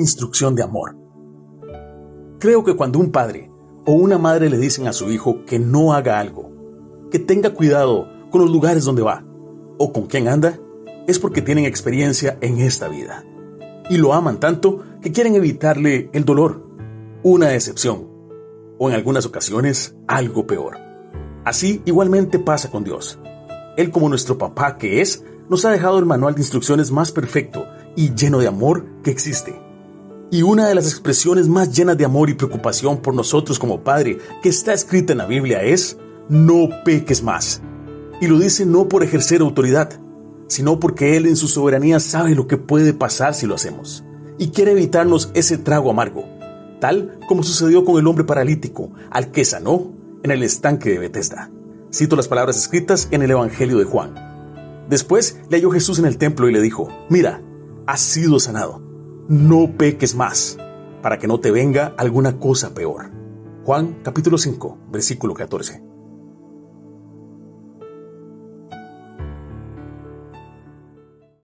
instrucción de amor. Creo que cuando un padre o una madre le dicen a su hijo que no haga algo, que tenga cuidado con los lugares donde va o con quién anda, es porque tienen experiencia en esta vida. Y lo aman tanto que quieren evitarle el dolor, una decepción o en algunas ocasiones algo peor. Así igualmente pasa con Dios. Él como nuestro papá que es, nos ha dejado el manual de instrucciones más perfecto y lleno de amor que existe. Y una de las expresiones más llenas de amor y preocupación por nosotros como Padre que está escrita en la Biblia es, no peques más. Y lo dice no por ejercer autoridad, sino porque Él en su soberanía sabe lo que puede pasar si lo hacemos. Y quiere evitarnos ese trago amargo, tal como sucedió con el hombre paralítico, al que sanó en el estanque de Bethesda. Cito las palabras escritas en el Evangelio de Juan. Después le halló Jesús en el templo y le dijo, mira, has sido sanado no peques más, para que no te venga alguna cosa peor. Juan capítulo 5, versículo 14.